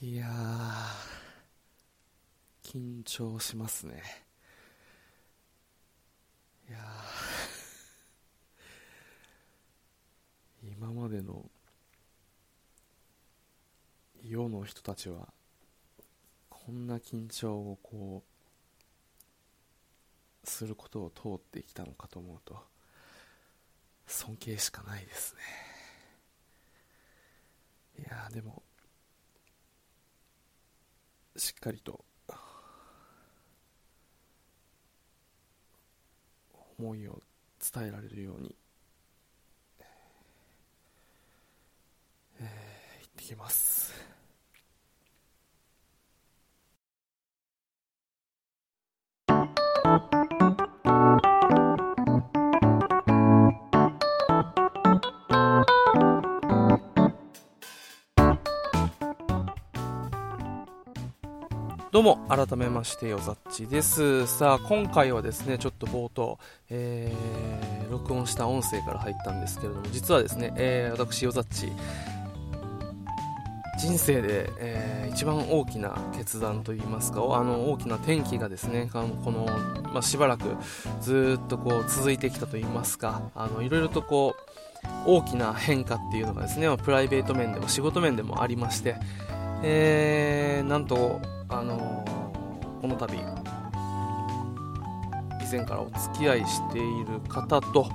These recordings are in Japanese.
いやー、緊張しますね。いやー、今までの世の人たちは、こんな緊張をこう、することを通ってきたのかと思うと、尊敬しかないですね。いやーでも、しっかりと。思いを伝えられるように、えー、行ってきます。どうも、改めまして、よざっちです。さあ、今回はですね、ちょっと冒頭、えー、録音した音声から入ったんですけれども、実はですね、えー、私、よざっち、人生で、えー、一番大きな決断といいますか、あの大きな転機がですね、あのこの、まあ、しばらくずっとこう続いてきたといいますか、あのいろいろとこう大きな変化っていうのがですね、プライベート面でも仕事面でもありまして、えー、なんとあのー、この度以前からお付き合いしている方と、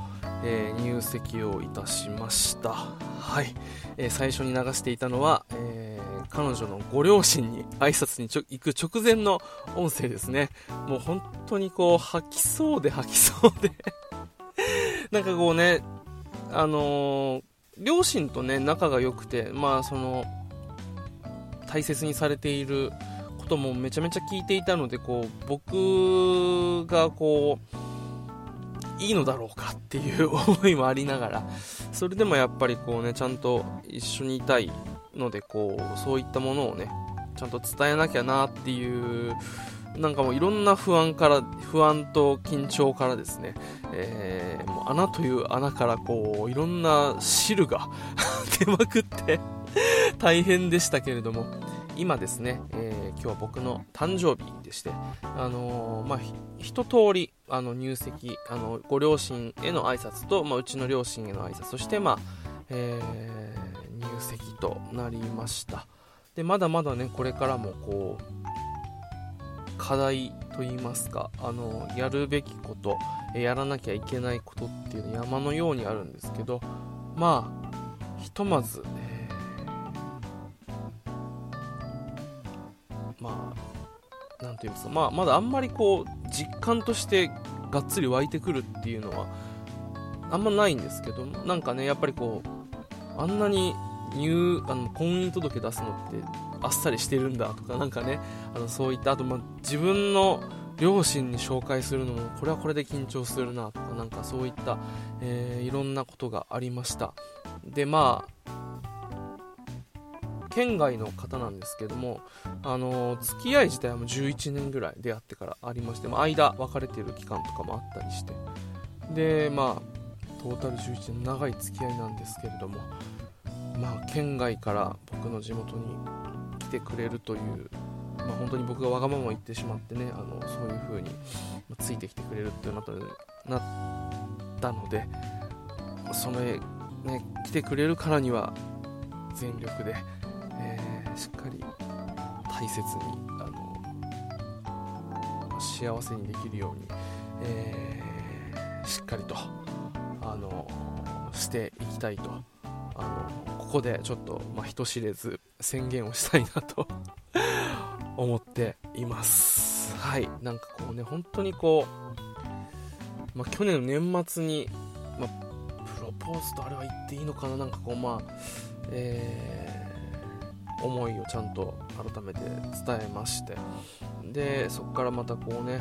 えー、入籍をいたしました。はい、えー、最初に流していたのは、えー、彼女のご両親に挨拶に行く直前の音声ですね。もう本当にこう吐きそうで吐きそうで。なんかこうねあの両親とね仲が良くてまあその大切にされていることもめちゃめちゃ聞いていたのでこう僕がこういいのだろうかっていう思いもありながらそれでもやっぱりこうねちゃんと一緒にいたいのでこうそういったものをねちゃんと伝えなきゃなっていうなんかもういろんな不安から不安と緊張からですね、えー、もう穴という穴からこういろんな汁が出まくって大変でしたけれども今ですね、えー、今日は僕の誕生日でして、あのー、まあ、一通りあの入籍あのご両親への挨拶と、まあ、うちの両親への挨拶そして、まあえー、入籍となりました。でまだまだねこれからもこう課題といいますかあのやるべきことやらなきゃいけないことっていうの山のようにあるんですけどまあひとまず、えまあ、なんていうんですか、まあ、まだあんまりこう、実感としてがっつり湧いてくるっていうのは、あんまないんですけど、なんかね、やっぱりこう、あんなに入、あの、婚姻届出すのって、あっさりしてるんだとか、なんかね、あの、そういった、あと、まあ、自分の両親に紹介するのも、これはこれで緊張するなとか、なんかそういった、えー、いろんなことがありました。で、まあ、県外の方なんですけども、あの付き合い自体はもう11年ぐらい出会ってからありまして、まあ、間別れてる期間とかもあったりして。でまあトータル11年長い付き合いなんですけれどもまあ県外から僕の地元に来てくれるというまあ、本当に僕がわがまま言ってしまってねあのそういう風についてきてくれるってなったなったのでそれ、ね、来てくれるからには全力でえしっかり大切にあの幸せにできるように、えー、しっかりとあのしていきたいと。あのここでちょっと、まあ、人知れず宣言をしたいなと 思っています。はい。なんかこうね本当にこう、まあ、去年の年末に、まあ、ポーズとあれは言っていいのかな？なんかこうまあえー思いをちゃんと改めて伝えまして。でそこからまたこうね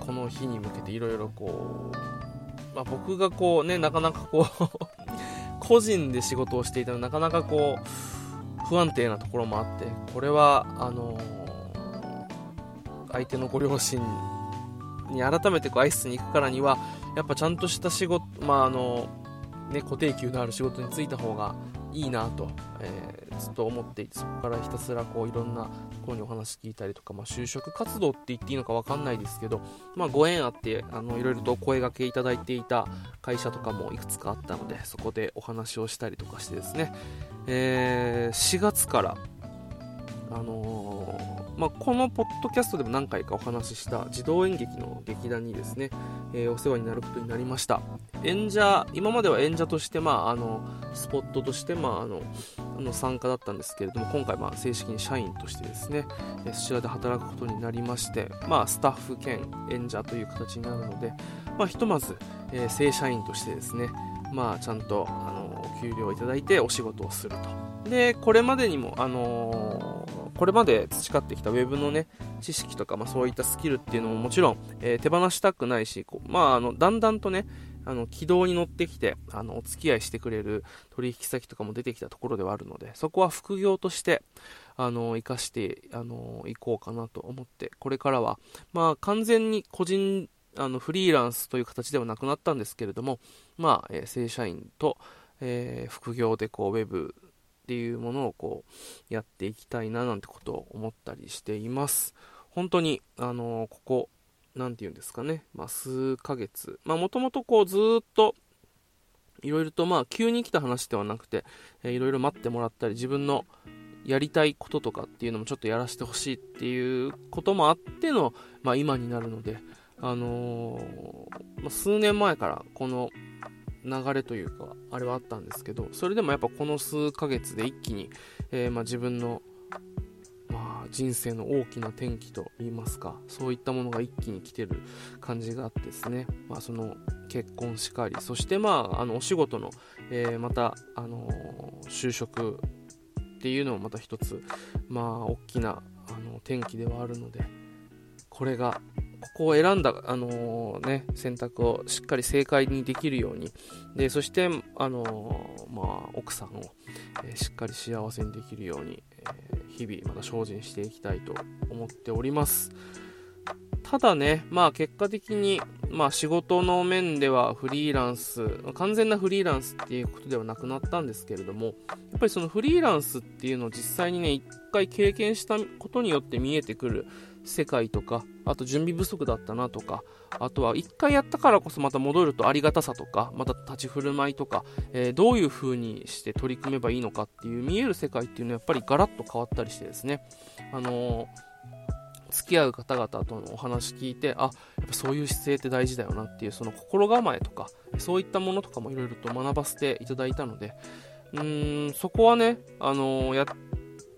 この日に向けていろいろこう、まあ、僕がこうねなかなかこう 個人で仕事をしていたらなかなかこう不安定なところもあってこれはあのー、相手のご両親に改めてこう挨拶に行くからにはやっぱちゃんとした仕事まああのね固定給のある仕事に就いた方がいいなと、えー、ずっと思っていてそこからひたすらこういろんなところにお話聞いたりとか、まあ、就職活動って言っていいのか分かんないですけど、まあ、ご縁あってあのいろいろと声がけいただいていた会社とかもいくつかあったのでそこでお話をしたりとかしてですね、えー、4月からあのー、まあ、このポッドキャストでも何回かお話しした児童演劇の劇団にですね、えー、お世話になることになりました。演者今までは演者として、まあ、あのスポットとして、まあ、あのあの参加だったんですけれども今回、まあ、正式に社員としてですね、えそちらで働くことになりまして、まあ、スタッフ兼演者という形になるので、まあ、ひとまず、え、正社員としてですね、まあ、ちゃんとあのお給料をいただいてお仕事をすると。でこれまでにも、あのこれまで培ってきた Web のね、知識とか、まあ、そういったスキルっていうのももちろん、えー、手放したくないし、こうまあ、あの、だんだんとね、あの、軌道に乗ってきて、あの、お付き合いしてくれる取引先とかも出てきたところではあるので、そこは副業として、あの、活かして、あの、行こうかなと思って、これからは、まあ、完全に個人、あの、フリーランスという形ではなくなったんですけれども、まあ、えー、正社員と、えー、副業でこう、ウェブっていうものをこうやっていきたいななんてことを思ったりしています。本当に、あのー、ここ、なんて言うんですかね、まあ、数ヶ月、まあ、もともとこうずっと、いろいろとまあ急に来た話ではなくて、えー、いろいろ待ってもらったり、自分のやりたいこととかっていうのもちょっとやらせてほしいっていうこともあっての、まあ、今になるので、あのー、ま、数年前からこの流れというか、あれはあったんですけど、それでもやっぱこの数ヶ月で一気に、えー、まあ、自分の、まあ、人生の大きな転機といいますか、そういったものが一気に来てる感じがあってですね、まあ、その結婚しかり、そしてまあ、あの、お仕事の、えー、また、あの、就職っていうのもまた一つ、まあ、大きな、あの、転機ではあるので、これがここを選んだ、あのー、ね、選択をしっかり正解にできるように、でそして、あのー、まあ、奥さんを、えー、しっかり幸せにできるように、え日々また精進していきたいと思っております。ただね、まあ結果的に、まあ仕事の面ではフリーランス、完全なフリーランスっていうことではなくなったんですけれども、やっぱりそのフリーランスっていうのを実際にね、一回経験したことによって見えてくる世界とか、あと準備不足だったなとか、あとは一回やったからこそまた戻るとありがたさとか、また立ち振る舞いとか、えー、どういう風にして取り組めばいいのかっていう見える世界っていうのはやっぱりガラッと変わったりしてですね、あのー、付き合う方々とのお話聞いて、あ、やっぱそういう姿勢って大事だよなっていうその心構えとか、そういったものとかもいろいろと学ばせていただいたので、うーん、そこはね、あのー、やっ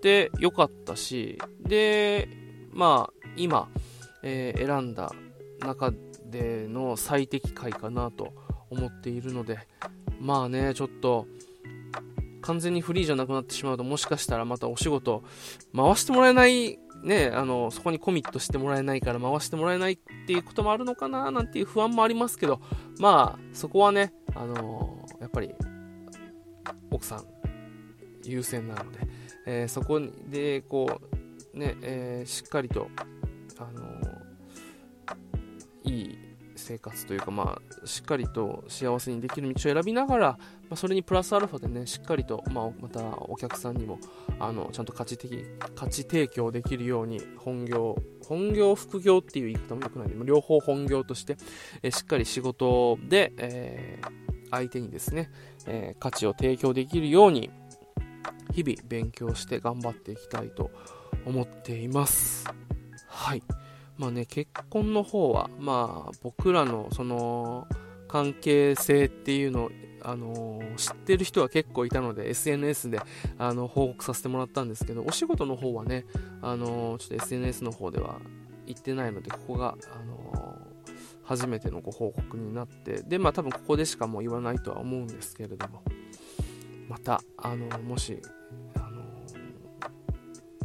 てよかったし、で、まあ、今、えー、選んだ中での最適解かなと思っているので、まあね、ちょっと、完全にフリーじゃなくなってしまうと、もしかしたらまたお仕事、回してもらえない、ね、あの、そこにコミットしてもらえないから回してもらえないっていうこともあるのかな、なんていう不安もありますけど、まあ、そこはね、あのやっぱり、奥さん、優先なので、えー、そこで、こう、ね、えー、しっかりと、あのいい生活というか、まあ、しっかりと幸せにできる道を選びながら、まあ、それにプラスアルファでね、しっかりと、まあ、またお客さんにも、あの、ちゃんと価値的、価値提供できるように、本業、本業、副業っていう言い方も良くないので、両方本業として、えしっかり仕事で、えー、相手にですね、えー、価値を提供できるように、日々勉強して頑張っていきたいと思っています。はい。まあね、結婚の方は、まあ僕らのその関係性っていうのを、あのー、知ってる人は結構いたので SNS であの報告させてもらったんですけど、お仕事の方はね、あのー、ちょっと SNS の方では言ってないので、ここが、あのー、初めてのご報告になって、で、まあ多分ここでしかもう言わないとは思うんですけれども、また、あのもし、あの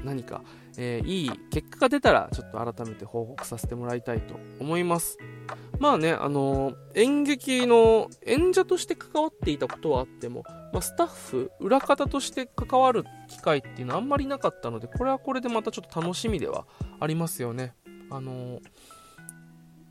何か、えー、いい結果が出たら、ちょっと改めて報告させてもらいたいと思います。まあね、あのー、演劇の演者として関わっていたことはあっても、まあ、スタッフ、裏方として関わる機会っていうのはあんまりなかったので、これはこれでまたちょっと楽しみではありますよね。あのー、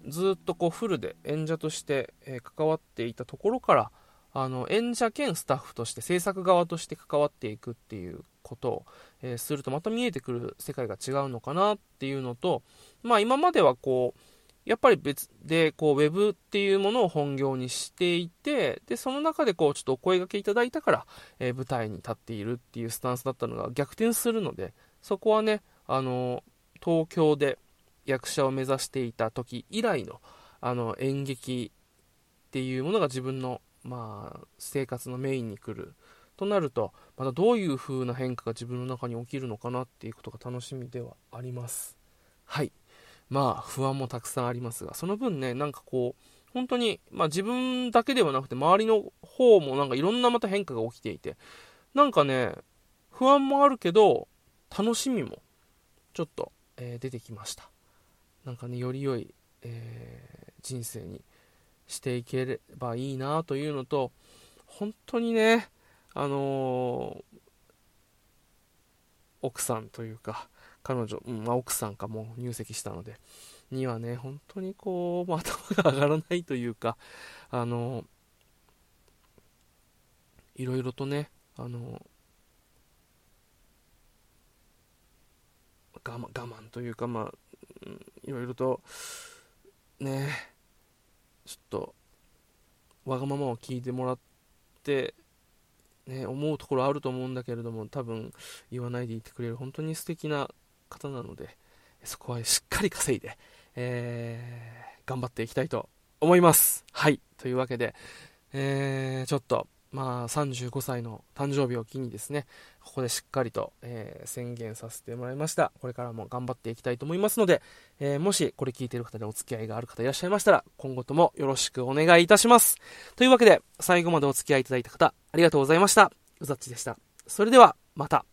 ずっとこうフルで演者として、え関わっていたところから、あの演者兼スタッフとして制作側として関わっていくっていうことを、え、するとまた見えてくる世界が違うのかなっていうのと、まあ、今まではこうやっぱり別でこうウェブっていうものを本業にしていてでその中でこうちょっとお声がけいただいたから、え、舞台に立っているっていうスタンスだったのが逆転するのでそこはねあの東京で役者を目指していた時以来のあの演劇っていうものが自分の、まあ、生活のメインに来るとなるとまたどういう風な変化が自分の中に起きるのかなっていうことが楽しみではあります。はい。まあ不安もたくさんありますがその分ねなんかこう本当に、まあ、自分だけではなくて周りの方もなんかいろんなまた変化が起きていてなんかね不安もあるけど楽しみもちょっと、えー、出てきました。なんかねより良い、えー、人生にしていければいいなというのと本当にねあのー、奥さんというか彼女、うんまあ、奥さんかも入籍したのでにはね本当にこう、まあ頭が上がらないというかあのいろいろとねあの我慢我慢というかまあいろいろとねちょっとわがままを聞いてもらって、ね、思うところあると思うんだけれども多分言わないでいてくれる本当に素敵な方なのでそこはしっかり稼いで、えー、頑張っていきたいと思います。はい。というわけで、えー、ちょっとまあ、35歳の誕生日を機にですね、ここでしっかりと、えー、宣言させてもらいました。これからも頑張っていきたいと思いますので、えー、もしこれ聞いている方でお付き合いがある方いらっしゃいましたら、今後ともよろしくお願いいたします。というわけで、最後までお付き合いいただいた方、ありがとうございました。うざっちでした。それでは、また。